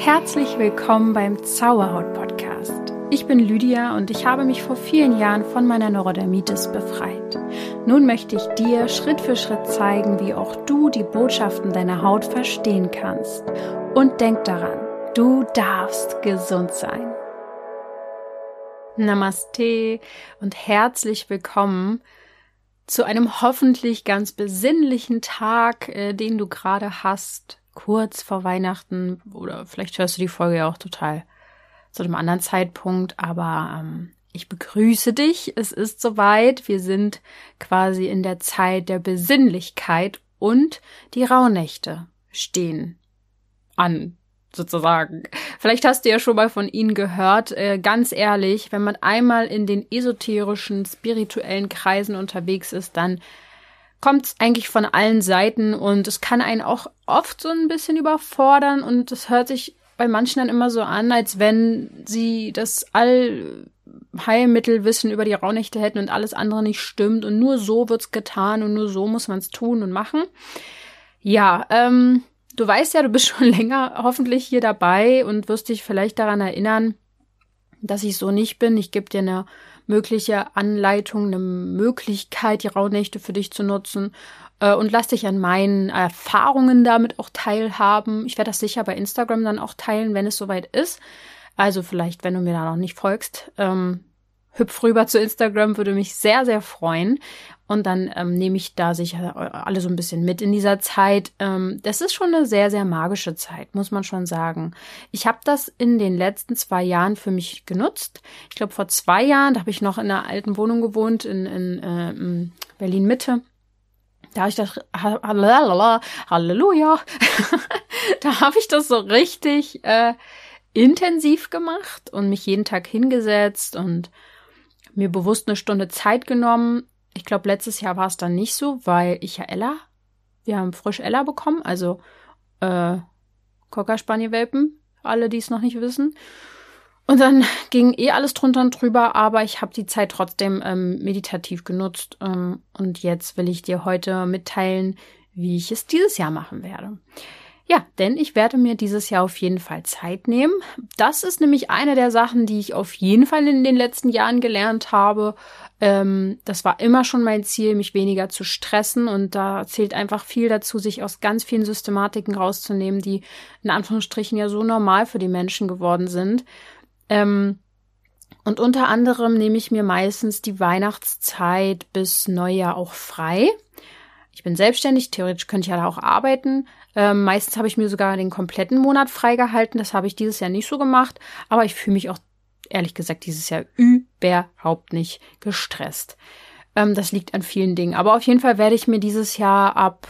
Herzlich willkommen beim Zauberhaut Podcast. Ich bin Lydia und ich habe mich vor vielen Jahren von meiner Neurodermitis befreit. Nun möchte ich dir Schritt für Schritt zeigen, wie auch du die Botschaften deiner Haut verstehen kannst. Und denk daran, du darfst gesund sein. Namaste und herzlich willkommen zu einem hoffentlich ganz besinnlichen Tag, äh, den du gerade hast kurz vor Weihnachten oder vielleicht hörst du die Folge ja auch total zu einem anderen Zeitpunkt, aber ähm, ich begrüße dich. Es ist soweit. Wir sind quasi in der Zeit der Besinnlichkeit und die Rauhnächte stehen an, sozusagen. Vielleicht hast du ja schon mal von ihnen gehört. Äh, ganz ehrlich, wenn man einmal in den esoterischen, spirituellen Kreisen unterwegs ist, dann kommt es eigentlich von allen Seiten und es kann einen auch oft so ein bisschen überfordern und es hört sich bei manchen dann immer so an, als wenn sie das Allheilmittelwissen über die Rauhnächte hätten und alles andere nicht stimmt und nur so wird's getan und nur so muss man es tun und machen. Ja, ähm, du weißt ja, du bist schon länger hoffentlich hier dabei und wirst dich vielleicht daran erinnern, dass ich so nicht bin. Ich gebe dir eine mögliche Anleitung, eine Möglichkeit, die Rauhnächte für dich zu nutzen. Äh, und lass dich an meinen Erfahrungen damit auch teilhaben. Ich werde das sicher bei Instagram dann auch teilen, wenn es soweit ist. Also vielleicht, wenn du mir da noch nicht folgst, ähm, hüpf rüber zu Instagram, würde mich sehr, sehr freuen. Und dann ähm, nehme ich da sicher alle so ein bisschen mit in dieser Zeit. Ähm, das ist schon eine sehr, sehr magische Zeit, muss man schon sagen. Ich habe das in den letzten zwei Jahren für mich genutzt. Ich glaube, vor zwei Jahren, da habe ich noch in einer alten Wohnung gewohnt, in, in, äh, in Berlin Mitte. Da habe ich das, Halleluja, da habe ich das so richtig äh, intensiv gemacht und mich jeden Tag hingesetzt und mir bewusst eine Stunde Zeit genommen. Ich glaube, letztes Jahr war es dann nicht so, weil ich ja Ella, wir haben frisch Ella bekommen, also äh, Cocker Spaniel Welpen, alle, die es noch nicht wissen. Und dann ging eh alles drunter und drüber, aber ich habe die Zeit trotzdem ähm, meditativ genutzt. Ähm, und jetzt will ich dir heute mitteilen, wie ich es dieses Jahr machen werde. Ja, denn ich werde mir dieses Jahr auf jeden Fall Zeit nehmen. Das ist nämlich eine der Sachen, die ich auf jeden Fall in den letzten Jahren gelernt habe. Ähm, das war immer schon mein Ziel, mich weniger zu stressen. Und da zählt einfach viel dazu, sich aus ganz vielen Systematiken rauszunehmen, die in Anführungsstrichen ja so normal für die Menschen geworden sind. Ähm, und unter anderem nehme ich mir meistens die Weihnachtszeit bis Neujahr auch frei. Ich bin selbstständig, theoretisch könnte ich ja da auch arbeiten. Ähm, meistens habe ich mir sogar den kompletten Monat freigehalten. Das habe ich dieses Jahr nicht so gemacht. Aber ich fühle mich auch ehrlich gesagt dieses Jahr überhaupt nicht gestresst. Ähm, das liegt an vielen Dingen. Aber auf jeden Fall werde ich mir dieses Jahr ab,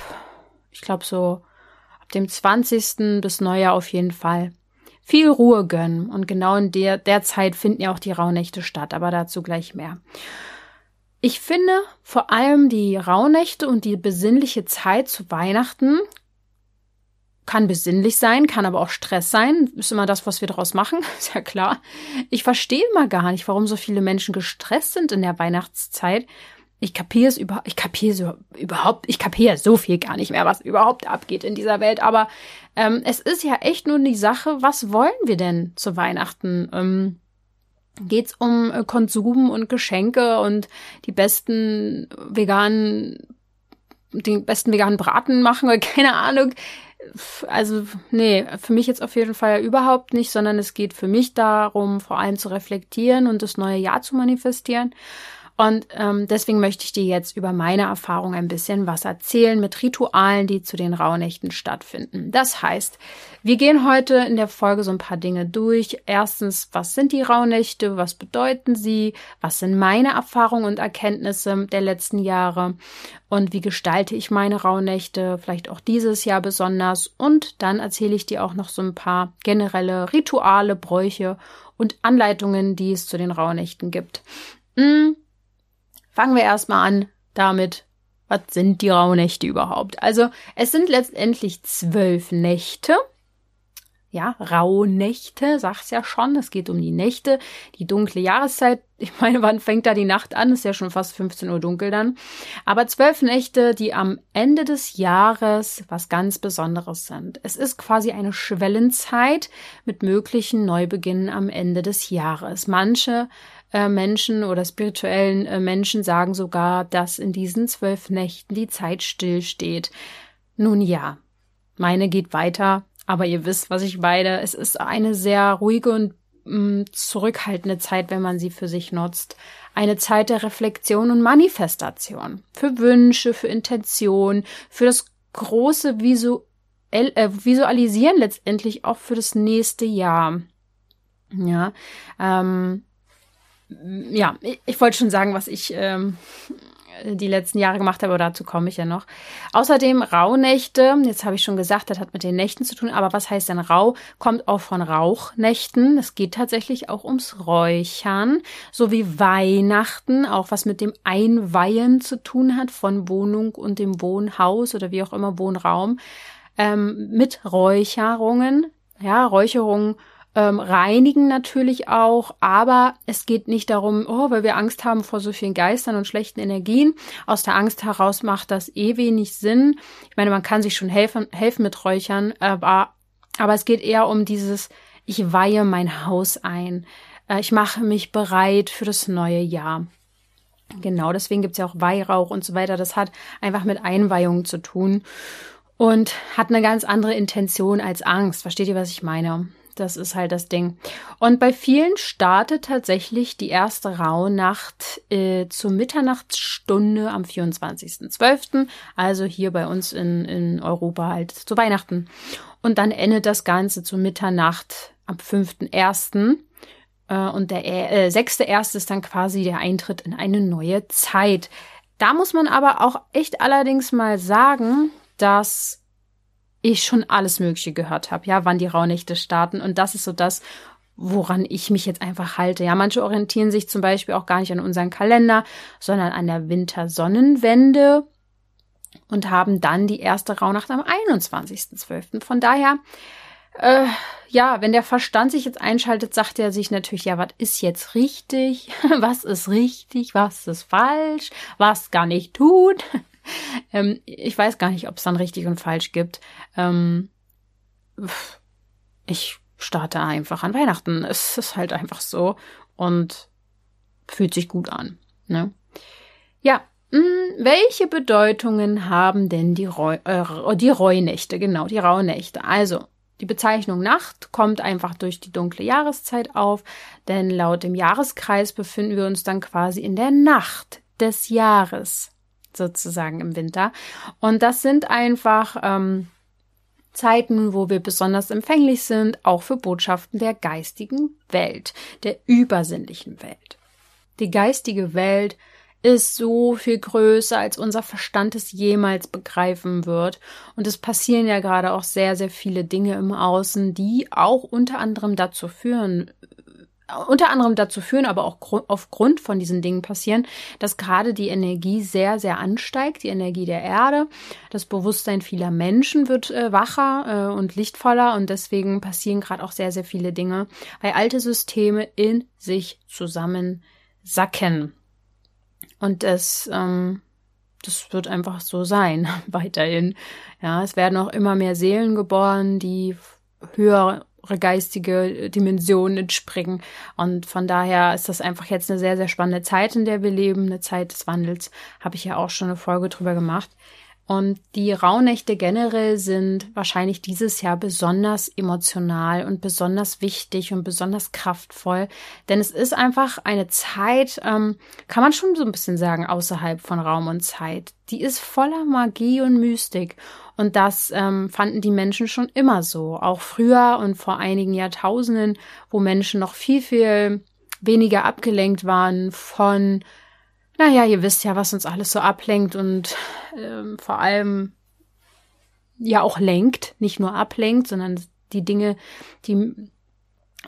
ich glaube so ab dem 20. bis Neujahr auf jeden Fall viel Ruhe gönnen. Und genau in der, der Zeit finden ja auch die Rauhnächte statt. Aber dazu gleich mehr. Ich finde vor allem die Rauhnächte und die besinnliche Zeit zu Weihnachten kann besinnlich sein, kann aber auch Stress sein. Ist immer das, was wir daraus machen, ist ja klar. Ich verstehe immer gar nicht, warum so viele Menschen gestresst sind in der Weihnachtszeit. Ich kapiere es über, ich kapiere so überhaupt, ich kapiere so viel gar nicht mehr, was überhaupt abgeht in dieser Welt. Aber ähm, es ist ja echt nur die Sache, was wollen wir denn zu Weihnachten? Ähm, geht's um äh, Konsum und Geschenke und die besten veganen, den besten veganen Braten machen oder keine Ahnung. Also, nee, für mich jetzt auf jeden Fall überhaupt nicht, sondern es geht für mich darum, vor allem zu reflektieren und das neue Jahr zu manifestieren. Und ähm, deswegen möchte ich dir jetzt über meine Erfahrung ein bisschen was erzählen mit Ritualen, die zu den Rauhnächten stattfinden. Das heißt, wir gehen heute in der Folge so ein paar Dinge durch. Erstens, was sind die Rauhnächte? Was bedeuten sie? Was sind meine Erfahrungen und Erkenntnisse der letzten Jahre? Und wie gestalte ich meine Rauhnächte? Vielleicht auch dieses Jahr besonders. Und dann erzähle ich dir auch noch so ein paar generelle Rituale, Bräuche und Anleitungen, die es zu den Rauhnächten gibt. Hm Fangen wir erstmal an damit, was sind die Rauhnächte überhaupt? Also es sind letztendlich zwölf Nächte. ja, Rauhnächte, sag's ja schon, es geht um die Nächte, die dunkle Jahreszeit. Ich meine, wann fängt da die Nacht an? Ist ja schon fast 15 Uhr dunkel dann. Aber zwölf Nächte, die am Ende des Jahres was ganz Besonderes sind. Es ist quasi eine Schwellenzeit mit möglichen Neubeginnen am Ende des Jahres. Manche äh, Menschen oder spirituellen äh, Menschen sagen sogar, dass in diesen zwölf Nächten die Zeit stillsteht. Nun ja, meine geht weiter aber ihr wisst, was ich meine. Es ist eine sehr ruhige und mh, mm, zurückhaltende Zeit, wenn man sie für sich nutzt. Eine Zeit der Reflexion und Manifestation. Für Wünsche, für Intention, für das große Visu äh, Visualisieren letztendlich auch für das nächste Jahr. Ja, ähm, ja, ich, wollte schon sagen, was ich ähm, die letzten Jahre gemacht habe, aber dazu komme ich ja noch. Außerdem Rauhnächte, jetzt habe ich schon gesagt, das hat mit den Nächten zu tun, aber was heißt denn Rau? Kommt auch von Rauchnächten. Es geht tatsächlich auch ums Räuchern, sowie Weihnachten, auch was mit dem Einweihen zu tun hat von Wohnung und dem Wohnhaus oder wie auch immer Wohnraum, ähm, mit Räucherungen, ja, Räucherungen ähm, reinigen natürlich auch, aber es geht nicht darum, oh, weil wir Angst haben vor so vielen Geistern und schlechten Energien. Aus der Angst heraus macht das eh wenig Sinn. Ich meine, man kann sich schon helfen, helfen mit Räuchern, aber, aber es geht eher um dieses, ich weihe mein Haus ein. Äh, ich mache mich bereit für das neue Jahr. Genau, deswegen gibt's ja auch Weihrauch und so weiter. Das hat einfach mit Einweihung zu tun und hat eine ganz andere Intention als Angst. Versteht ihr, was ich meine? Das ist halt das Ding. Und bei vielen startet tatsächlich die erste Rauhnacht äh, zur Mitternachtsstunde am 24.12., also hier bei uns in, in Europa halt zu Weihnachten. Und dann endet das Ganze zur Mitternacht am 5.1. Äh, und der äh, 6.1. ist dann quasi der Eintritt in eine neue Zeit. Da muss man aber auch echt allerdings mal sagen, dass ich schon alles Mögliche gehört habe, ja, wann die Rauhnächte starten. Und das ist so das, woran ich mich jetzt einfach halte. Ja, manche orientieren sich zum Beispiel auch gar nicht an unseren Kalender, sondern an der Wintersonnenwende und haben dann die erste Rauhnacht am 21.12. Von daher, äh, ja, wenn der Verstand sich jetzt einschaltet, sagt er sich natürlich, ja, was ist jetzt richtig? Was ist richtig? Was ist falsch? Was kann ich tun? Ähm, ich weiß gar nicht, ob es dann richtig und falsch gibt. Ähm, ich starte einfach an Weihnachten. Es ist halt einfach so und fühlt sich gut an. Ne? Ja, hm, welche Bedeutungen haben denn die, Reu äh, die Reunächte? Genau, die Rauhnächte. Also, die Bezeichnung Nacht kommt einfach durch die dunkle Jahreszeit auf, denn laut dem Jahreskreis befinden wir uns dann quasi in der Nacht des Jahres sozusagen im Winter. Und das sind einfach ähm, Zeiten, wo wir besonders empfänglich sind, auch für Botschaften der geistigen Welt, der übersinnlichen Welt. Die geistige Welt ist so viel größer, als unser Verstand es jemals begreifen wird. Und es passieren ja gerade auch sehr, sehr viele Dinge im Außen, die auch unter anderem dazu führen unter anderem dazu führen, aber auch aufgrund von diesen Dingen passieren, dass gerade die Energie sehr, sehr ansteigt, die Energie der Erde. Das Bewusstsein vieler Menschen wird äh, wacher äh, und lichtvoller und deswegen passieren gerade auch sehr, sehr viele Dinge, weil alte Systeme in sich zusammensacken. Und das, ähm, das wird einfach so sein, weiterhin. Ja, es werden auch immer mehr Seelen geboren, die höher geistige Dimensionen entspringen. Und von daher ist das einfach jetzt eine sehr, sehr spannende Zeit, in der wir leben, eine Zeit des Wandels. Habe ich ja auch schon eine Folge drüber gemacht. Und die Rauhnächte generell sind wahrscheinlich dieses Jahr besonders emotional und besonders wichtig und besonders kraftvoll. Denn es ist einfach eine Zeit, ähm, kann man schon so ein bisschen sagen, außerhalb von Raum und Zeit. Die ist voller Magie und Mystik. Und das ähm, fanden die Menschen schon immer so. Auch früher und vor einigen Jahrtausenden, wo Menschen noch viel, viel weniger abgelenkt waren von naja, ihr wisst ja, was uns alles so ablenkt und ähm, vor allem ja auch lenkt, nicht nur ablenkt, sondern die Dinge, die,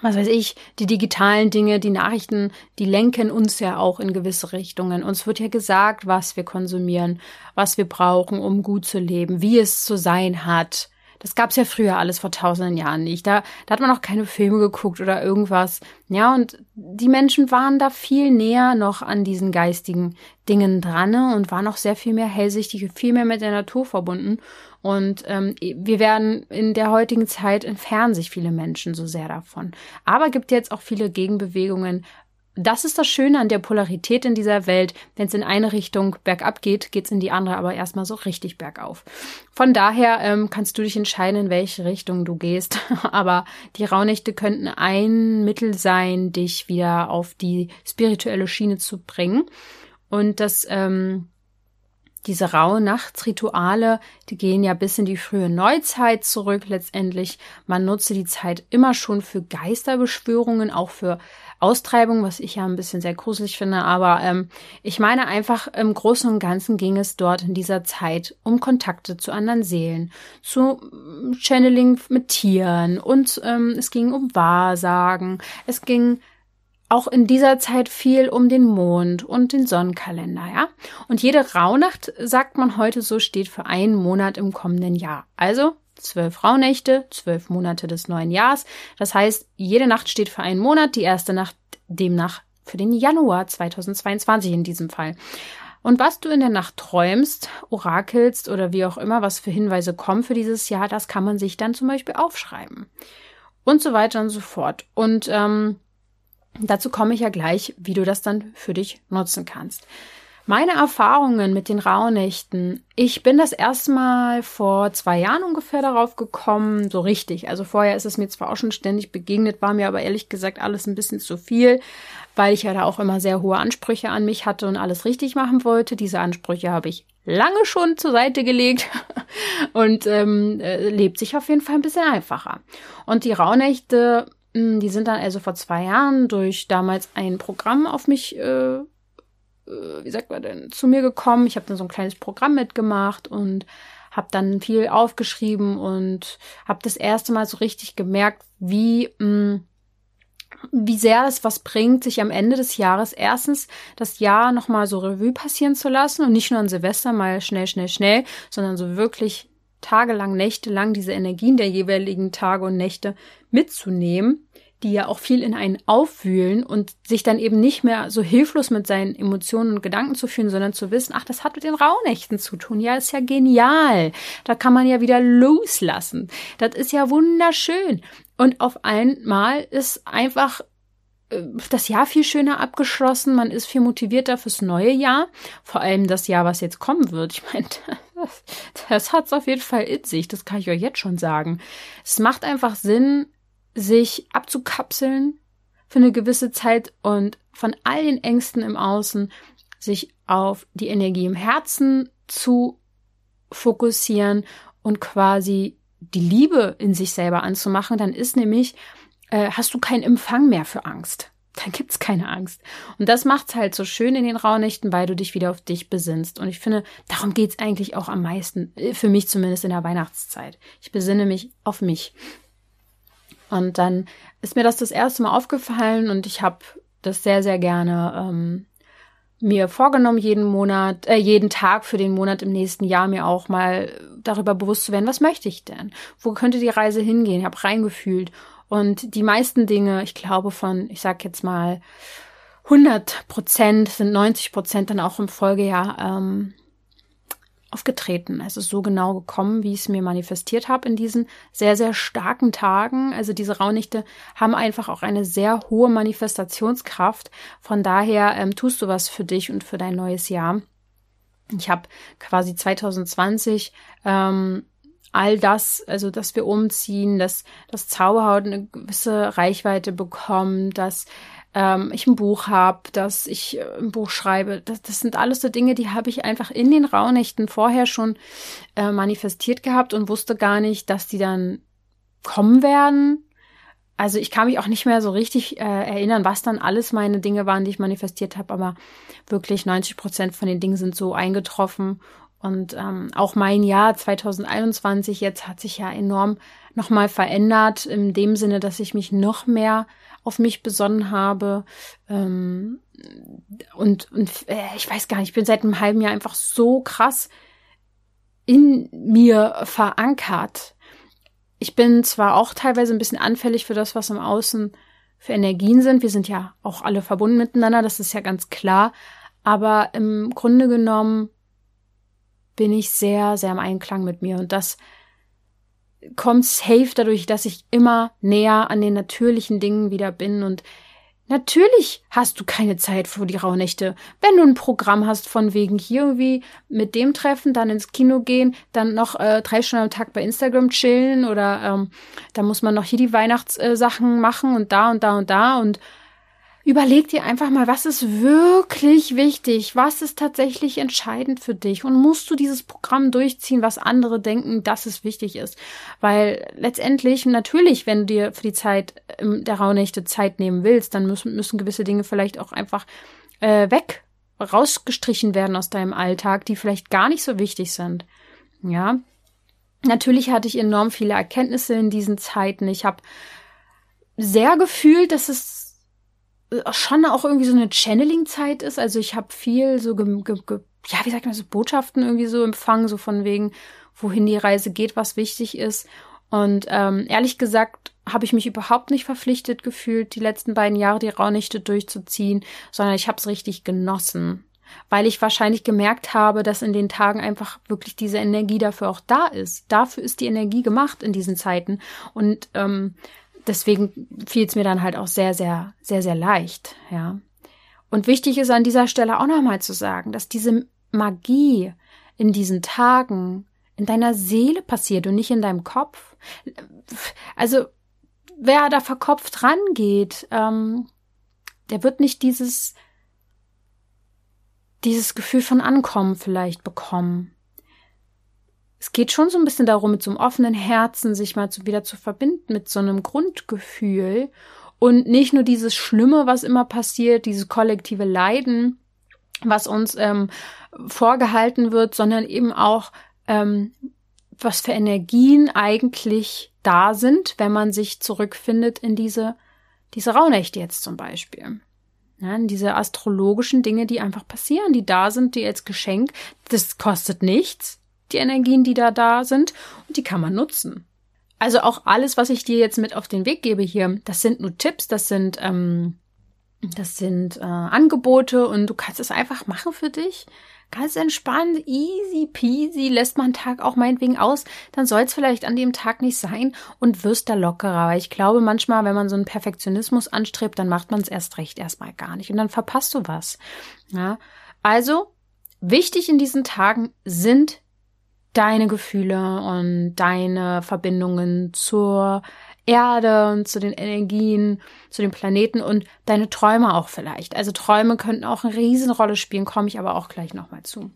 was weiß ich, die digitalen Dinge, die Nachrichten, die lenken uns ja auch in gewisse Richtungen. Uns wird ja gesagt, was wir konsumieren, was wir brauchen, um gut zu leben, wie es zu sein hat. Das gab's ja früher alles vor tausenden Jahren nicht. Da, da hat man auch keine Filme geguckt oder irgendwas. Ja, und die Menschen waren da viel näher noch an diesen geistigen Dingen dran ne, und waren auch sehr viel mehr hellsichtig, viel mehr mit der Natur verbunden. Und ähm, wir werden in der heutigen Zeit entfernen sich viele Menschen so sehr davon. Aber gibt jetzt auch viele Gegenbewegungen, das ist das Schöne an der Polarität in dieser Welt. Wenn es in eine Richtung bergab geht, geht es in die andere aber erstmal so richtig bergauf. Von daher ähm, kannst du dich entscheiden, in welche Richtung du gehst. aber die Rauhnächte könnten ein Mittel sein, dich wieder auf die spirituelle Schiene zu bringen. Und das ähm, diese rauen Nachtsrituale, die gehen ja bis in die frühe Neuzeit zurück letztendlich. Man nutze die Zeit immer schon für Geisterbeschwörungen, auch für Austreibung, was ich ja ein bisschen sehr gruselig finde. Aber ähm, ich meine einfach, im Großen und Ganzen ging es dort in dieser Zeit um Kontakte zu anderen Seelen, zu ähm, Channeling mit Tieren und ähm, es ging um Wahrsagen. Es ging auch in dieser Zeit viel um den Mond und den Sonnenkalender, ja. Und jede Rauhnacht, sagt man heute so, steht für einen Monat im kommenden Jahr. Also zwölf Rauhnächte, zwölf Monate des neuen Jahres. Das heißt, jede Nacht steht für einen Monat, die erste Nacht demnach für den Januar 2022 in diesem Fall. Und was du in der Nacht träumst, orakelst oder wie auch immer, was für Hinweise kommen für dieses Jahr, das kann man sich dann zum Beispiel aufschreiben. Und so weiter und so fort. Und ähm, Dazu komme ich ja gleich, wie du das dann für dich nutzen kannst. Meine Erfahrungen mit den Rauhnächten. Ich bin das erstmal vor zwei Jahren ungefähr darauf gekommen, so richtig. Also vorher ist es mir zwar auch schon ständig begegnet, war mir aber ehrlich gesagt alles ein bisschen zu viel, weil ich ja da auch immer sehr hohe Ansprüche an mich hatte und alles richtig machen wollte. Diese Ansprüche habe ich lange schon zur Seite gelegt und ähm, äh, lebt sich auf jeden Fall ein bisschen einfacher. Und die Rauhnächte die sind dann also vor zwei Jahren durch damals ein Programm auf mich, äh, äh, wie sagt man denn, zu mir gekommen. Ich habe dann so ein kleines Programm mitgemacht und habe dann viel aufgeschrieben und habe das erste Mal so richtig gemerkt, wie mh, hm, wie sehr es was bringt, sich am Ende des Jahres erstens das Jahr nochmal so Revue passieren zu lassen und nicht nur an Silvester mal schnell, schnell, schnell, sondern so wirklich tagelang, nächtelang diese Energien der jeweiligen Tage und Nächte mitzunehmen, die ja auch viel in einen aufwühlen und sich dann eben nicht mehr so hilflos mit seinen Emotionen und Gedanken zu fühlen, sondern zu wissen, ach, das hat mit den Rauhnächten zu tun. Ja, ist ja genial. Da kann man ja wieder loslassen. Das ist ja wunderschön. Und auf einmal ist einfach äh, das Jahr viel schöner abgeschlossen. Man ist viel motivierter fürs neue Jahr. Vor allem das Jahr, was jetzt kommen wird. Ich meine, das, das hat es auf jeden Fall in sich. Das kann ich euch jetzt schon sagen. Es macht einfach Sinn, sich abzukapseln für eine gewisse Zeit und von all den Ängsten im Außen sich auf die Energie im Herzen zu fokussieren und quasi die Liebe in sich selber anzumachen, dann ist nämlich, äh, hast du keinen Empfang mehr für Angst. Dann gibt's keine Angst. Und das macht's halt so schön in den Rauhnächten, weil du dich wieder auf dich besinnst. Und ich finde, darum geht's eigentlich auch am meisten, äh, für mich zumindest in der Weihnachtszeit. Ich besinne mich auf mich. Und dann ist mir das das erste Mal aufgefallen und ich habe das sehr, sehr gerne ähm, mir vorgenommen, jeden Monat, äh, jeden Tag für den Monat im nächsten Jahr mir auch mal darüber bewusst zu werden, was möchte ich denn? Wo könnte die Reise hingehen? Ich habe reingefühlt. Und die meisten Dinge, ich glaube von, ich sag jetzt mal, 100 Prozent sind 90 Prozent dann auch im Folgejahr ähm, aufgetreten. Ist so genau gekommen, wie ich es mir manifestiert habe in diesen sehr, sehr starken Tagen. Also diese Raunichte haben einfach auch eine sehr hohe Manifestationskraft. Von daher ähm, tust du was für dich und für dein neues Jahr. Ich habe quasi 2020 ähm, all das, also dass wir umziehen, dass das Zauberhaut eine gewisse Reichweite bekommt, dass ähm, ich ein Buch habe, dass ich äh, ein Buch schreibe. Das, das sind alles so Dinge, die habe ich einfach in den Rauhnächten vorher schon äh, manifestiert gehabt und wusste gar nicht, dass die dann kommen werden. Also ich kann mich auch nicht mehr so richtig äh, erinnern, was dann alles meine Dinge waren, die ich manifestiert habe, aber wirklich 90 Prozent von den Dingen sind so eingetroffen. Und ähm, auch mein Jahr 2021 jetzt hat sich ja enorm nochmal verändert, in dem Sinne, dass ich mich noch mehr auf mich besonnen habe. Ähm, und und äh, ich weiß gar nicht, ich bin seit einem halben Jahr einfach so krass in mir verankert. ich bin zwar auch teilweise ein bisschen anfällig für das, was im Außen für Energien sind. Wir sind ja auch alle verbunden miteinander, das ist ja ganz klar. Aber im Grunde genommen bin ich sehr, sehr im Einklang mit mir. Und das kommt safe dadurch, dass ich immer näher an den natürlichen Dingen wieder bin und Natürlich hast du keine Zeit für die Rauhnächte. Wenn du ein Programm hast von wegen hier irgendwie mit dem treffen, dann ins Kino gehen, dann noch äh, drei Stunden am Tag bei Instagram chillen oder ähm, da muss man noch hier die Weihnachtssachen machen und da und da und da und Überleg dir einfach mal, was ist wirklich wichtig? Was ist tatsächlich entscheidend für dich? Und musst du dieses Programm durchziehen, was andere denken, dass es wichtig ist? Weil letztendlich, natürlich, wenn du dir für die Zeit der Rauhnächte Zeit nehmen willst, dann müssen, müssen gewisse Dinge vielleicht auch einfach äh, weg, rausgestrichen werden aus deinem Alltag, die vielleicht gar nicht so wichtig sind. Ja. Natürlich hatte ich enorm viele Erkenntnisse in diesen Zeiten. Ich habe sehr gefühlt, dass es schon auch irgendwie so eine Channeling-Zeit ist. Also ich habe viel so, ja, wie sagt man, so Botschaften irgendwie so empfangen, so von wegen, wohin die Reise geht, was wichtig ist. Und ähm, ehrlich gesagt habe ich mich überhaupt nicht verpflichtet gefühlt, die letzten beiden Jahre die Raunichte durchzuziehen, sondern ich habe es richtig genossen, weil ich wahrscheinlich gemerkt habe, dass in den Tagen einfach wirklich diese Energie dafür auch da ist. Dafür ist die Energie gemacht in diesen Zeiten. Und ähm, deswegen fiel es mir dann halt auch sehr, sehr, sehr, sehr leicht, ja. Und wichtig ist an dieser Stelle auch nochmal zu sagen, dass diese Magie in diesen Tagen in deiner Seele passiert und nicht in deinem Kopf. Also, wer da verkopft rangeht, ähm, der wird nicht dieses, dieses Gefühl von Ankommen vielleicht bekommen es geht schon so ein bisschen darum, mit so einem offenen Herzen sich mal zu, wieder zu verbinden, mit so einem Grundgefühl und nicht nur dieses Schlimme, was immer passiert, dieses kollektive Leiden, was uns ähm, vorgehalten wird, sondern eben auch, ähm, was für Energien eigentlich da sind, wenn man sich zurückfindet in diese, diese Rauhnächte jetzt zum Beispiel. Ja, diese astrologischen Dinge, die einfach passieren, die da sind, die als Geschenk, das kostet nichts die Energien, die da da sind und die kann man nutzen. Also auch alles, was ich dir jetzt mit auf den Weg gebe hier, das sind nur Tipps, das sind ähm, das sind äh, Angebote und du kannst es einfach machen für dich. Ganz entspannt, easy peasy, lässt man Tag auch meinetwegen aus, dann soll es vielleicht an dem Tag nicht sein und wirst da lockerer. Weil ich glaube, manchmal, wenn man so einen Perfektionismus anstrebt, dann macht man es erst recht erstmal gar nicht und dann verpasst du was. Ja, also wichtig in diesen Tagen sind deine Gefühle und deine Verbindungen zur Erde und zu den Energien, zu den Planeten und deine Träume auch vielleicht. Also Träume könnten auch eine Riesenrolle spielen, komme ich aber auch gleich nochmal zu.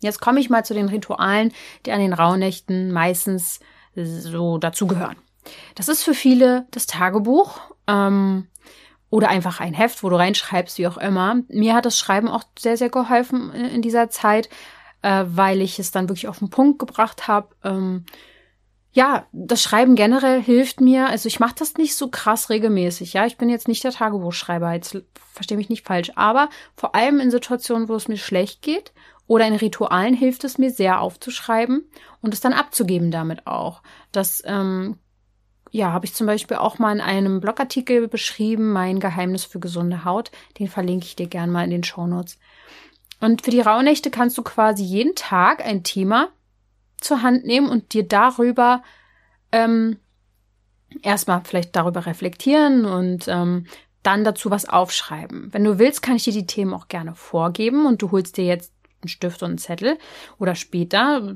Jetzt komme ich mal zu den Ritualen, die an den Rauhnächten meistens so dazugehören. Das ist für viele das Tagebuch ähm, oder einfach ein Heft, wo du reinschreibst, wie auch immer. Mir hat das Schreiben auch sehr, sehr geholfen in dieser Zeit, äh, weil ich es dann wirklich auf den Punkt gebracht habe. Ähm, ja, das Schreiben generell hilft mir. Also ich mache das nicht so krass regelmäßig. Ja, ich bin jetzt nicht der Tagebuchschreiber. Jetzt verstehe mich nicht falsch. Aber vor allem in Situationen, wo es mir schlecht geht oder in Ritualen hilft es mir sehr aufzuschreiben und es dann abzugeben damit auch. Das ähm, ja, habe ich zum Beispiel auch mal in einem Blogartikel beschrieben, mein Geheimnis für gesunde Haut. Den verlinke ich dir gern mal in den Show Notes. Und für die Rauhnächte kannst du quasi jeden Tag ein Thema zur Hand nehmen und dir darüber ähm, erstmal vielleicht darüber reflektieren und ähm, dann dazu was aufschreiben. Wenn du willst, kann ich dir die Themen auch gerne vorgeben und du holst dir jetzt einen Stift und einen Zettel oder später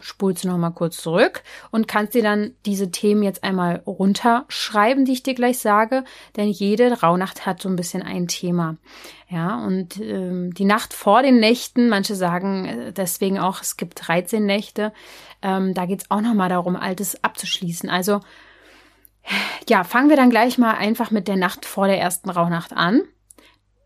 spulst du noch mal kurz zurück und kannst dir dann diese Themen jetzt einmal runterschreiben, die ich dir gleich sage, denn jede Rauhnacht hat so ein bisschen ein Thema. Ja, und ähm, die Nacht vor den Nächten, manche sagen äh, deswegen auch, es gibt 13 Nächte, ähm, da geht's auch noch mal darum, Altes abzuschließen. Also ja, fangen wir dann gleich mal einfach mit der Nacht vor der ersten Rauhnacht an.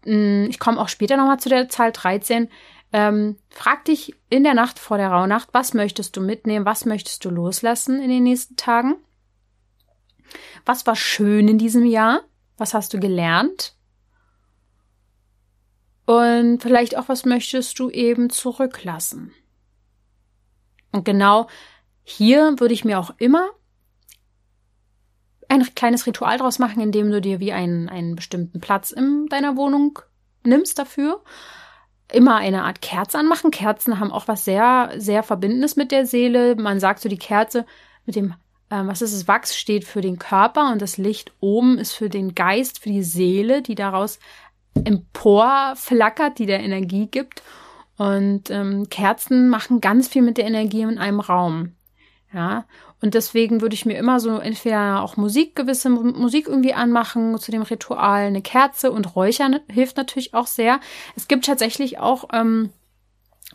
Hm, ich komme auch später nochmal zu der Zahl 13. Ähm, frag dich in der Nacht vor der Rauhnacht, was möchtest du mitnehmen, was möchtest du loslassen in den nächsten Tagen? Was war schön in diesem Jahr? Was hast du gelernt? Und vielleicht auch, was möchtest du eben zurücklassen? Und genau hier würde ich mir auch immer ein kleines Ritual draus machen, indem du dir wie einen, einen bestimmten Platz in deiner Wohnung nimmst dafür. Immer eine Art Kerze anmachen. Kerzen haben auch was sehr, sehr Verbindendes mit der Seele. Man sagt so, die Kerze mit dem, ähm, was ist es, Wachs steht für den Körper und das Licht oben ist für den Geist, für die Seele, die daraus emporflackert, die der Energie gibt. Und ähm, Kerzen machen ganz viel mit der Energie in einem Raum. Ja, und deswegen würde ich mir immer so entweder auch Musik, gewisse Musik irgendwie anmachen zu dem Ritual, eine Kerze und Räuchern hilft natürlich auch sehr. Es gibt tatsächlich auch ähm,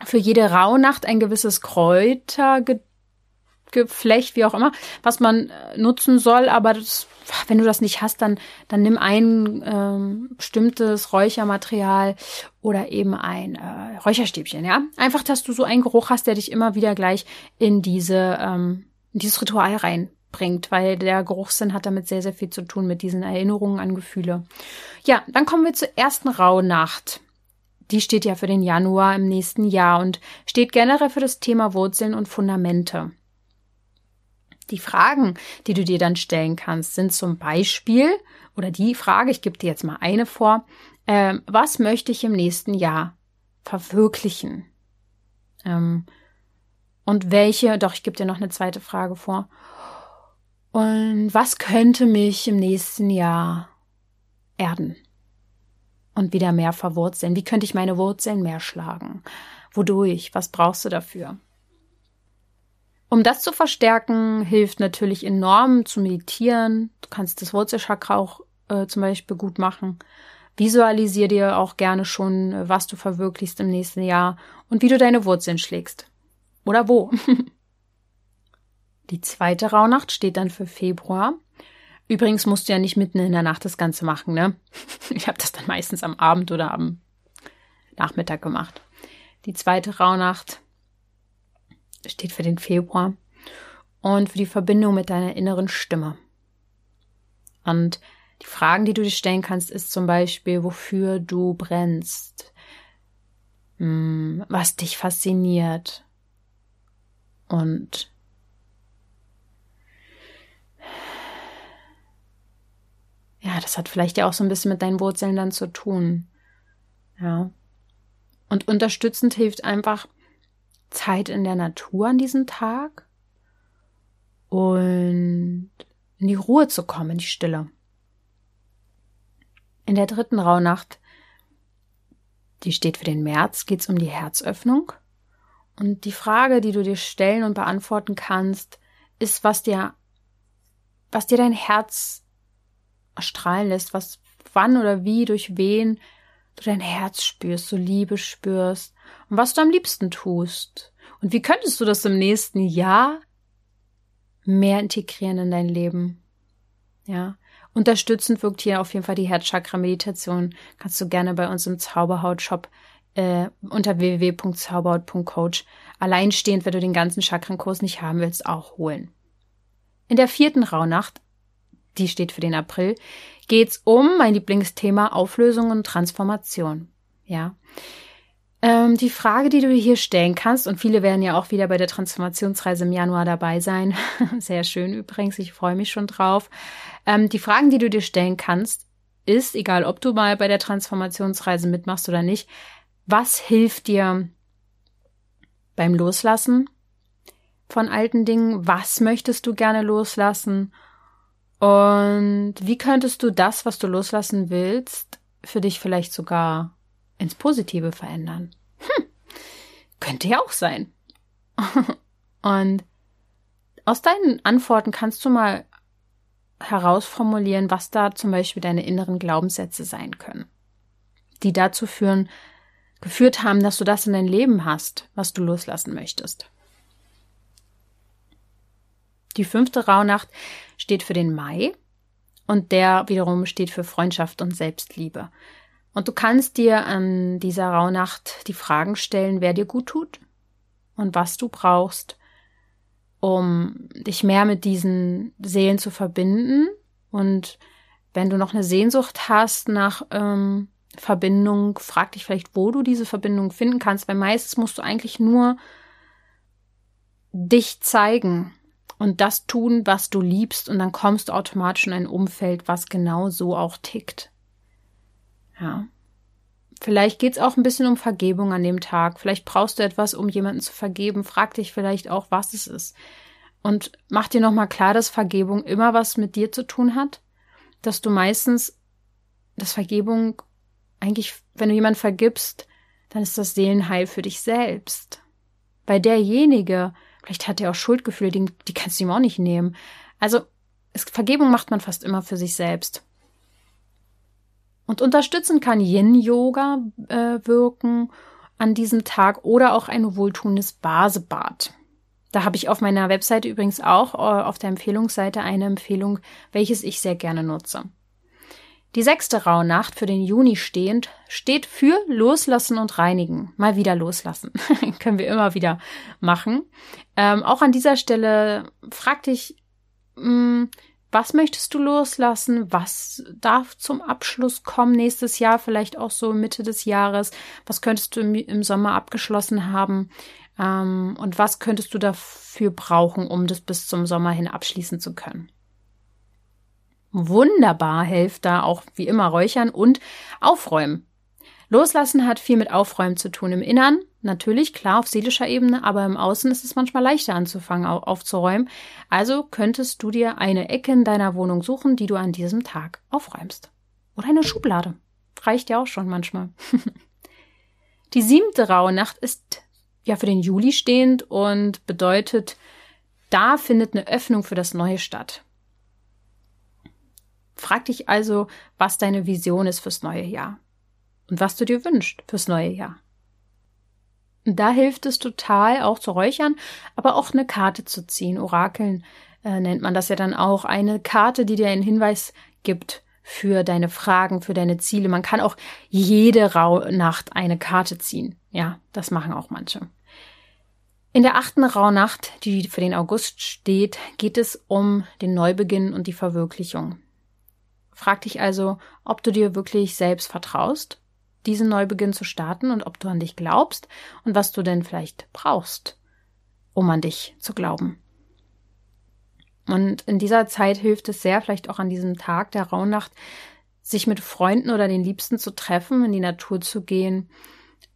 für jede Rauhnacht ein gewisses Kräutergeflecht, wie auch immer, was man äh, nutzen soll, aber das, wenn du das nicht hast, dann, dann nimm ein ähm, bestimmtes Räuchermaterial oder eben ein äh, Räucherstäbchen, ja. Einfach, dass du so einen Geruch hast, der dich immer wieder gleich in diese ähm, dieses Ritual reinbringt, weil der Geruchssinn hat damit sehr, sehr viel zu tun mit diesen Erinnerungen an Gefühle. Ja, dann kommen wir zur ersten Rauhnacht. Die steht ja für den Januar im nächsten Jahr und steht generell für das Thema Wurzeln und Fundamente. Die Fragen, die du dir dann stellen kannst, sind zum Beispiel, oder die Frage, ich gebe dir jetzt mal eine vor, äh, was möchte ich im nächsten Jahr verwirklichen? Ähm, und welche, doch, ich gebe dir noch eine zweite Frage vor. Und was könnte mich im nächsten Jahr erden? Und wieder mehr verwurzeln? Wie könnte ich meine Wurzeln mehr schlagen? Wodurch? Was brauchst du dafür? Um das zu verstärken, hilft natürlich enorm zu meditieren. Du kannst das Wurzelchakra auch äh, zum Beispiel gut machen. Visualisier dir auch gerne schon, was du verwirklichst im nächsten Jahr und wie du deine Wurzeln schlägst. Oder wo? Die zweite Rauhnacht steht dann für Februar. Übrigens musst du ja nicht mitten in der Nacht das Ganze machen, ne? Ich habe das dann meistens am Abend oder am Nachmittag gemacht. Die zweite Rauhnacht steht für den Februar und für die Verbindung mit deiner inneren Stimme. Und die Fragen, die du dir stellen kannst, ist zum Beispiel, wofür du brennst, hm, was dich fasziniert, und ja, das hat vielleicht ja auch so ein bisschen mit deinen Wurzeln dann zu tun. Ja. Und unterstützend hilft einfach Zeit in der Natur an diesem Tag und in die Ruhe zu kommen, in die Stille. In der dritten Rauhnacht, die steht für den März, geht es um die Herzöffnung. Und die Frage, die du dir stellen und beantworten kannst, ist, was dir, was dir dein Herz erstrahlen lässt, was, wann oder wie, durch wen du dein Herz spürst, so Liebe spürst und was du am liebsten tust. Und wie könntest du das im nächsten Jahr mehr integrieren in dein Leben? Ja. Unterstützend wirkt hier auf jeden Fall die Herzchakra-Meditation. Kannst du gerne bei uns im Zauberhaut-Shop äh, unter www.zauberhaut.coach alleinstehend, wenn du den ganzen Chakrankurs nicht haben willst, auch holen. In der vierten Rauhnacht, die steht für den April, geht's um mein Lieblingsthema Auflösung und Transformation. Ja. Ähm, die Frage, die du hier stellen kannst, und viele werden ja auch wieder bei der Transformationsreise im Januar dabei sein. Sehr schön übrigens, ich freue mich schon drauf. Ähm, die Fragen, die du dir stellen kannst, ist, egal ob du mal bei der Transformationsreise mitmachst oder nicht, was hilft dir beim Loslassen von alten Dingen? Was möchtest du gerne loslassen? Und wie könntest du das, was du loslassen willst, für dich vielleicht sogar ins Positive verändern? Hm, könnte ja auch sein. Und aus deinen Antworten kannst du mal herausformulieren, was da zum Beispiel deine inneren Glaubenssätze sein können, die dazu führen, geführt haben, dass du das in dein Leben hast, was du loslassen möchtest. Die fünfte Rauhnacht steht für den Mai und der wiederum steht für Freundschaft und Selbstliebe. Und du kannst dir an dieser Rauhnacht die Fragen stellen, wer dir gut tut und was du brauchst, um dich mehr mit diesen Seelen zu verbinden. Und wenn du noch eine Sehnsucht hast nach ähm, Verbindung, frag dich vielleicht, wo du diese Verbindung finden kannst, weil meistens musst du eigentlich nur dich zeigen und das tun, was du liebst, und dann kommst du automatisch in ein Umfeld, was genau so auch tickt. Ja. Vielleicht geht's auch ein bisschen um Vergebung an dem Tag. Vielleicht brauchst du etwas, um jemanden zu vergeben. Frag dich vielleicht auch, was es ist. Und mach dir nochmal klar, dass Vergebung immer was mit dir zu tun hat. Dass du meistens, dass Vergebung eigentlich, wenn du jemand vergibst, dann ist das Seelenheil für dich selbst. Weil derjenige, vielleicht hat er auch Schuldgefühle, die, die kannst du ihm auch nicht nehmen. Also, es, Vergebung macht man fast immer für sich selbst. Und unterstützen kann Yin-Yoga äh, wirken an diesem Tag oder auch ein wohltuendes Basebad. Da habe ich auf meiner Webseite übrigens auch äh, auf der Empfehlungsseite eine Empfehlung, welches ich sehr gerne nutze. Die sechste Rauhnacht für den Juni stehend steht für Loslassen und Reinigen. Mal wieder loslassen. Können wir immer wieder machen. Ähm, auch an dieser Stelle frag dich, mh, hm, was möchtest du loslassen? Was darf zum Abschluss kommen nächstes Jahr, vielleicht auch so Mitte des Jahres? Was könntest du im, Sommer abgeschlossen haben? Ähm, und was könntest du dafür brauchen, um das bis zum Sommer hin abschließen zu können? Wunderbar hilft da auch wie immer Räuchern und Aufräumen. Loslassen hat viel mit Aufräumen zu tun. Im Innern natürlich, klar, auf seelischer Ebene, aber im Außen ist es manchmal leichter anzufangen aufzuräumen. Also könntest du dir eine Ecke in deiner Wohnung suchen, die du an diesem Tag aufräumst. Oder eine Schublade. Reicht ja auch schon manchmal. die siebte raue Nacht ist ja für den Juli stehend und bedeutet, da findet eine Öffnung für das Neue statt. Frag dich also, was deine Vision ist fürs neue Jahr und was du dir wünschst fürs neue Jahr. Da hilft es total, auch zu räuchern, aber auch eine Karte zu ziehen. Orakeln äh, nennt man das ja dann auch. Eine Karte, die dir einen Hinweis gibt für deine Fragen, für deine Ziele. Man kann auch jede Rauhnacht eine Karte ziehen. Ja, das machen auch manche. In der achten Rauhnacht, die für den August steht, geht es um den Neubeginn und die Verwirklichung. Frag dich also, ob du dir wirklich selbst vertraust diesen Neubeginn zu starten und ob du an dich glaubst und was du denn vielleicht brauchst, um an dich zu glauben. Und in dieser Zeit hilft es sehr, vielleicht auch an diesem Tag der Rauhnacht, sich mit Freunden oder den Liebsten zu treffen, in die Natur zu gehen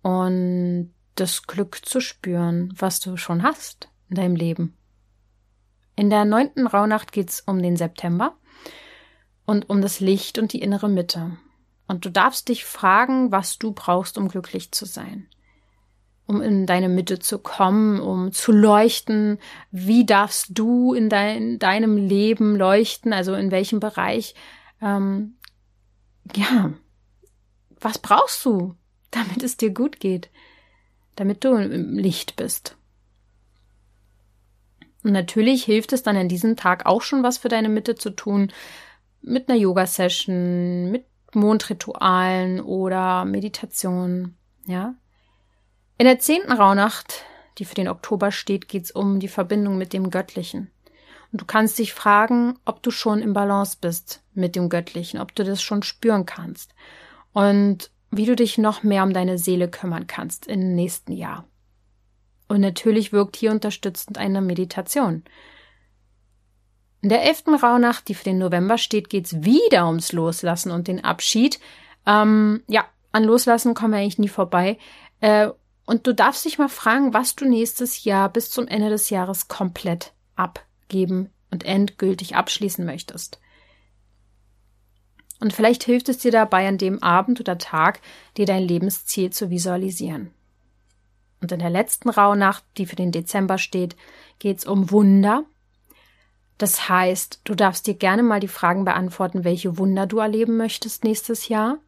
und das Glück zu spüren, was du schon hast in deinem Leben. In der neunten Rauhnacht geht's um den September und um das Licht und die innere Mitte. Und du darfst dich fragen, was du brauchst, um glücklich zu sein. Um in deine Mitte zu kommen, um zu leuchten. Wie darfst du in dein, deinem Leben leuchten? Also in welchem Bereich? Ähm, ja, was brauchst du, damit es dir gut geht? Damit du im Licht bist. Und natürlich hilft es dann an diesem Tag auch schon was für deine Mitte zu tun. Mit einer Yoga-Session, mit Mondritualen oder Meditationen, ja. In der zehnten Rauhnacht, die für den Oktober steht, geht's um die Verbindung mit dem Göttlichen. Und du kannst dich fragen, ob du schon im Balance bist mit dem Göttlichen, ob du das schon spüren kannst und wie du dich noch mehr um deine Seele kümmern kannst im nächsten Jahr. Und natürlich wirkt hier unterstützend eine Meditation. In der elften Rauhnacht, die für den November steht, geht's wieder ums Loslassen und den Abschied. Ähm, ja, an Loslassen kommen wir eigentlich nie vorbei. Äh, und du darfst dich mal fragen, was du nächstes Jahr bis zum Ende des Jahres komplett abgeben und endgültig abschließen möchtest. Und vielleicht hilft es dir dabei, an dem Abend oder Tag dir dein Lebensziel zu visualisieren. Und in der letzten Rauhnacht, die für den Dezember steht, geht's um Wunder das heißt, du darfst dir gerne mal die Fragen beantworten, welche Wunder du erleben möchtest nächstes Jahr,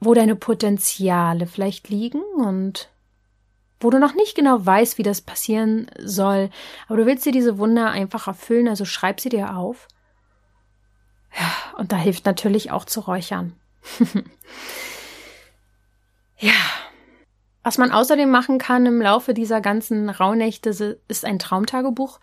wo deine Potenziale vielleicht liegen und wo du noch nicht genau weißt, wie das passieren soll, aber du willst dir diese Wunder einfach erfüllen, also schreib sie dir auf. Ja, und da hilft natürlich auch zu räuchern. ja. Was man außerdem machen kann im Laufe dieser ganzen Rauhnächte ist ein Traumtagebuch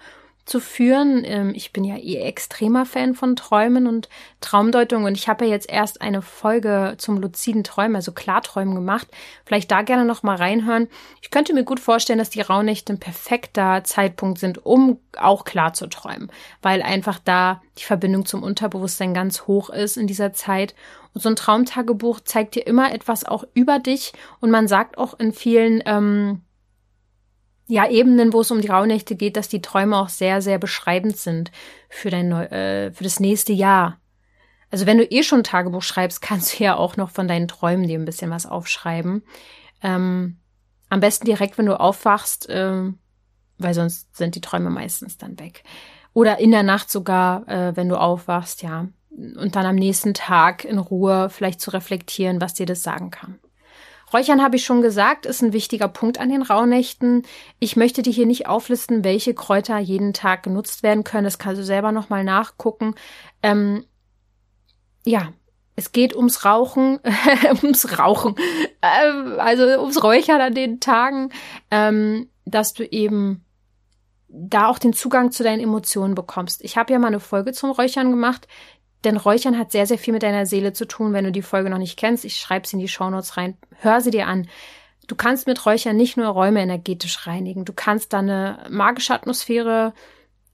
zu führen. Ähm, ich bin ja eh extremer Fan von Träumen und Traumdeutung und ich habe ja jetzt erst eine Folge zum luziden Träumen, also Klarträumen gemacht. Vielleicht da gerne noch mal reinhören. Ich könnte mir gut vorstellen, dass die Rauhnächte ein perfekter Zeitpunkt sind, um auch klar zu träumen, weil einfach da die Verbindung zum Unterbewusstsein ganz hoch ist in dieser Zeit. Und so ein Traumtagebuch zeigt dir immer etwas auch über dich und man sagt auch in vielen ähm, ja, Ebenen, wo es um die Rauhnächte geht, dass die Träume auch sehr, sehr beschreibend sind für dein äh, für das nächste Jahr. Also wenn du eh schon ein Tagebuch schreibst, kannst du ja auch noch von deinen Träumen dir ein bisschen was aufschreiben. Ähm, am besten direkt, wenn du aufwachst, äh, weil sonst sind die Träume meistens dann weg. Oder in der Nacht sogar, äh, wenn du aufwachst, ja. Und dann am nächsten Tag in Ruhe vielleicht zu reflektieren, was dir das sagen kann. Räuchern habe ich schon gesagt, ist ein wichtiger Punkt an den Rauhnächten. Ich möchte dir hier nicht auflisten, welche Kräuter jeden Tag genutzt werden können. Das kannst du selber nochmal nachgucken. Ähm, ja, es geht ums Rauchen, ums Rauchen, ähm, also ums Räuchern an den Tagen, ähm, dass du eben da auch den Zugang zu deinen Emotionen bekommst. Ich habe ja mal eine Folge zum Räuchern gemacht. Denn Räuchern hat sehr, sehr viel mit deiner Seele zu tun. Wenn du die Folge noch nicht kennst, ich schreibe sie in die Shownotes rein. Hör sie dir an. Du kannst mit Räuchern nicht nur Räume energetisch reinigen. Du kannst da eine magische Atmosphäre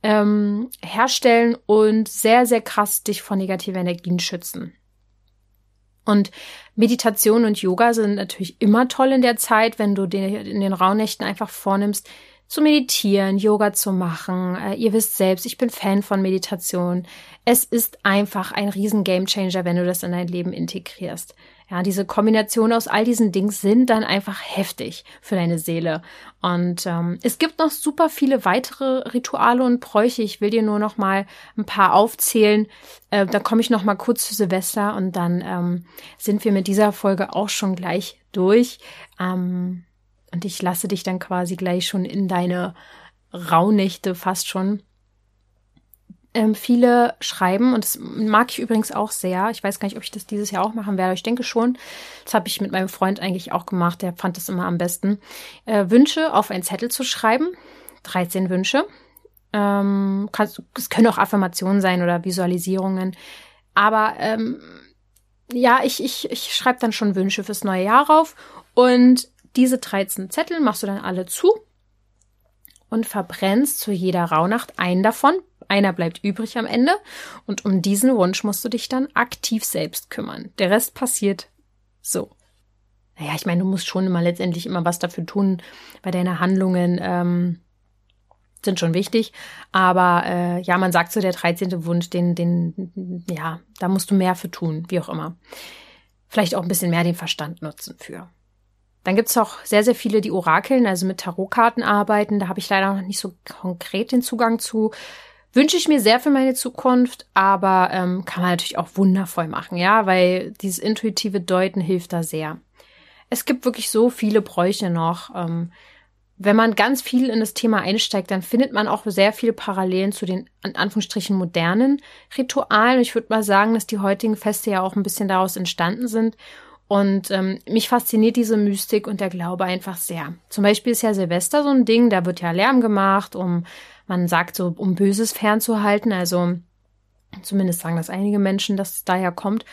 ähm, herstellen und sehr, sehr krass dich vor negativen Energien schützen. Und Meditation und Yoga sind natürlich immer toll in der Zeit, wenn du dir in den Rauhnächten einfach vornimmst, zu meditieren, Yoga zu machen. Äh, ihr wisst selbst, ich bin Fan von Meditation. Es ist einfach ein riesen Gamechanger, wenn du das in dein Leben integrierst. Ja, diese Kombination aus all diesen Dingen sind dann einfach heftig für deine Seele. Und ähm, es gibt noch super viele weitere Rituale und Bräuche. Ich will dir nur noch mal ein paar aufzählen. Äh, da komme ich noch mal kurz zu Silvester und dann ähm, sind wir mit dieser Folge auch schon gleich durch. Ähm, und ich lasse dich dann quasi gleich schon in deine Rauhnächte fast schon. Ähm, viele schreiben, und das mag ich übrigens auch sehr. Ich weiß gar nicht, ob ich das dieses Jahr auch machen werde. Ich denke schon. Das habe ich mit meinem Freund eigentlich auch gemacht. Der fand das immer am besten. Äh, Wünsche auf einen Zettel zu schreiben. 13 Wünsche. Ähm, es können auch Affirmationen sein oder Visualisierungen. Aber ähm, ja, ich, ich, ich schreibe dann schon Wünsche fürs neue Jahr rauf. Und diese 13 Zettel machst du dann alle zu und verbrennst zu jeder Rauhnacht einen davon. Einer bleibt übrig am Ende und um diesen Wunsch musst du dich dann aktiv selbst kümmern. Der Rest passiert so. Naja, ich meine, du musst schon immer letztendlich immer was dafür tun, weil deine Handlungen ähm, sind schon wichtig. Aber äh, ja, man sagt so, der 13. Wunsch, den, den, ja, da musst du mehr für tun, wie auch immer. Vielleicht auch ein bisschen mehr den Verstand nutzen für. Dann gibt's auch sehr, sehr viele, die Orakeln, also mit Tarotkarten arbeiten. Da habe ich leider noch nicht so konkret den Zugang zu. Wünsche ich mir sehr für meine Zukunft, aber ähm, kann man natürlich auch wundervoll machen, ja, weil dieses intuitive Deuten hilft da sehr. Es gibt wirklich so viele Bräuche noch. Ähm, wenn man ganz viel in das Thema einsteigt, dann findet man auch sehr viele Parallelen zu den an Anführungsstrichen modernen Ritualen. Ich würde mal sagen, dass die heutigen Feste ja auch ein bisschen daraus entstanden sind. Und ähm, mich fasziniert diese Mystik und der Glaube einfach sehr. Zum Beispiel ist ja Silvester so ein Ding, da wird ja Lärm gemacht, um, man sagt so, um Böses fernzuhalten. Also zumindest sagen das einige Menschen, dass es daher kommt.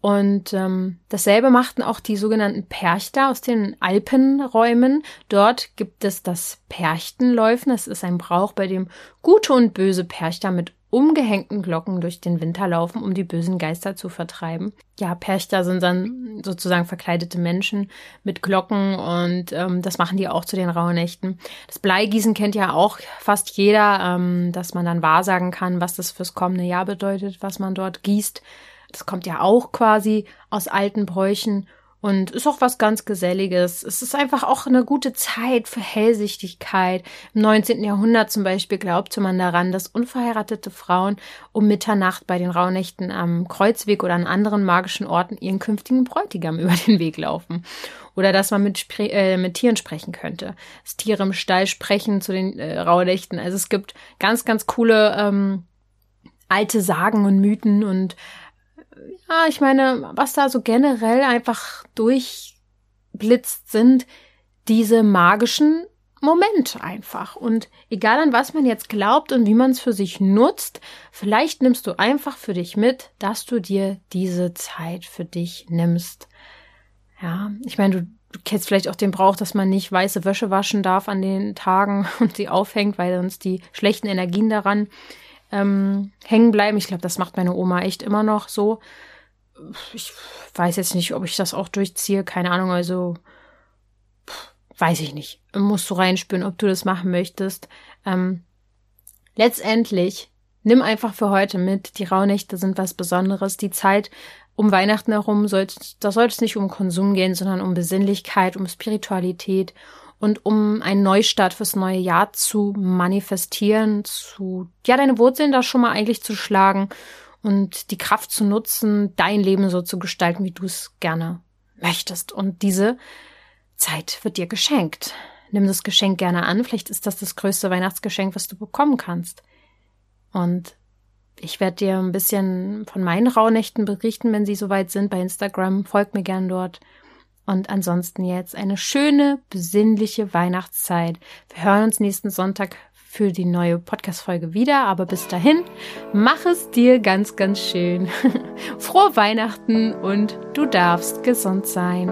Und ähm, dasselbe machten auch die sogenannten Perchter aus den Alpenräumen. Dort gibt es das Perchtenläufen. Das ist ein Brauch, bei dem gute und böse Perchter mit umgehängten Glocken durch den Winter laufen, um die bösen Geister zu vertreiben. Ja, Perchter sind dann sozusagen verkleidete Menschen mit Glocken und ähm, das machen die auch zu den Rauhnächten. Das Bleigießen kennt ja auch fast jeder, ähm, dass man dann wahrsagen kann, was das fürs kommende Jahr bedeutet, was man dort gießt. Das kommt ja auch quasi aus alten Bräuchen und ist auch was ganz Geselliges. Es ist einfach auch eine gute Zeit für Hellsichtigkeit. Im 19. Jahrhundert zum Beispiel glaubte man daran, dass unverheiratete Frauen um Mitternacht bei den Rauhnächten am Kreuzweg oder an anderen magischen Orten ihren künftigen Bräutigam über den Weg laufen. Oder dass man mit, äh, mit Tieren sprechen könnte. Dass Tiere im Stall sprechen zu den äh, Rauhnächten. Also es gibt ganz, ganz coole ähm, alte Sagen und Mythen und ja, ich meine, was da so generell einfach durchblitzt sind, diese magischen Moment einfach. Und egal an was man jetzt glaubt und wie man es für sich nutzt, vielleicht nimmst du einfach für dich mit, dass du dir diese Zeit für dich nimmst. Ja, ich meine, du, du kennst vielleicht auch den Brauch, dass man nicht weiße Wäsche waschen darf an den Tagen und sie aufhängt, weil sonst die schlechten Energien daran ähm, hängen bleiben. Ich glaube, das macht meine Oma echt immer noch so. Ich weiß jetzt nicht, ob ich das auch durchziehe, keine Ahnung, also weiß ich nicht. Musst du reinspüren, ob du das machen möchtest. Ähm, letztendlich nimm einfach für heute mit. Die Rauhnächte sind was Besonderes. Die Zeit um Weihnachten herum soll, da soll es nicht um Konsum gehen, sondern um Besinnlichkeit, um Spiritualität und um einen Neustart fürs neue Jahr zu manifestieren, zu, ja, deine Wurzeln da schon mal eigentlich zu schlagen und die Kraft zu nutzen, dein Leben so zu gestalten, wie du es gerne möchtest. Und diese Zeit wird dir geschenkt. Nimm das Geschenk gerne an. Vielleicht ist das das größte Weihnachtsgeschenk, was du bekommen kannst. Und ich werde dir ein bisschen von meinen Rauhnächten berichten, wenn sie soweit sind bei Instagram. Folgt mir gern dort. Und ansonsten jetzt eine schöne, besinnliche Weihnachtszeit. Wir hören uns nächsten Sonntag für die neue Podcast-Folge wieder. Aber bis dahin, mach es dir ganz, ganz schön. Frohe Weihnachten und du darfst gesund sein.